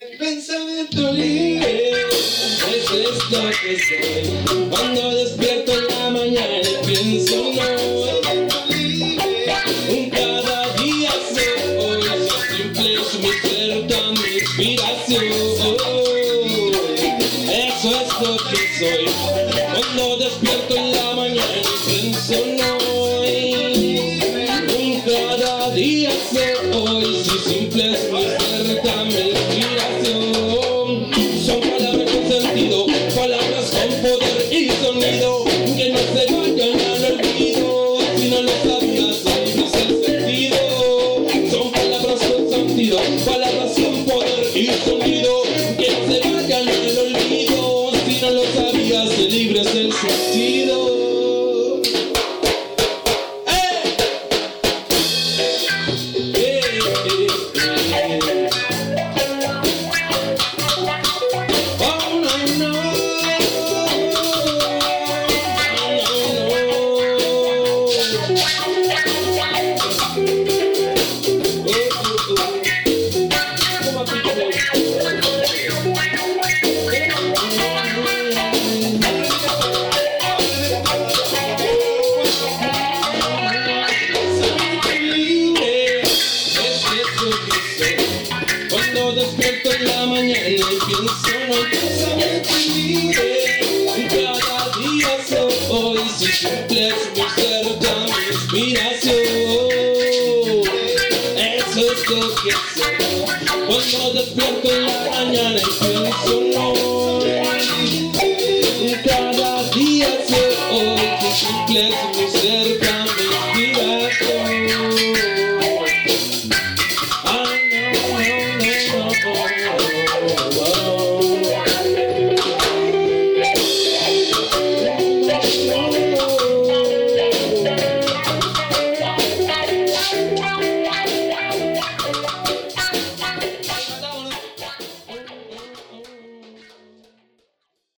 Pensamiento libre, eso es lo que soy. Cuando despierto en la mañana pienso no. Un cada día soy, soy simple, ser, toda mi inspiración. Eso es lo que soy. Cuando despierto en la mañana pienso no. Un cada día soy, soy simple, no It's complex, much better done Miración Eso es lo que sé Cuando despierto en la mañana y pienso no Cada día se oye complex, muy cerca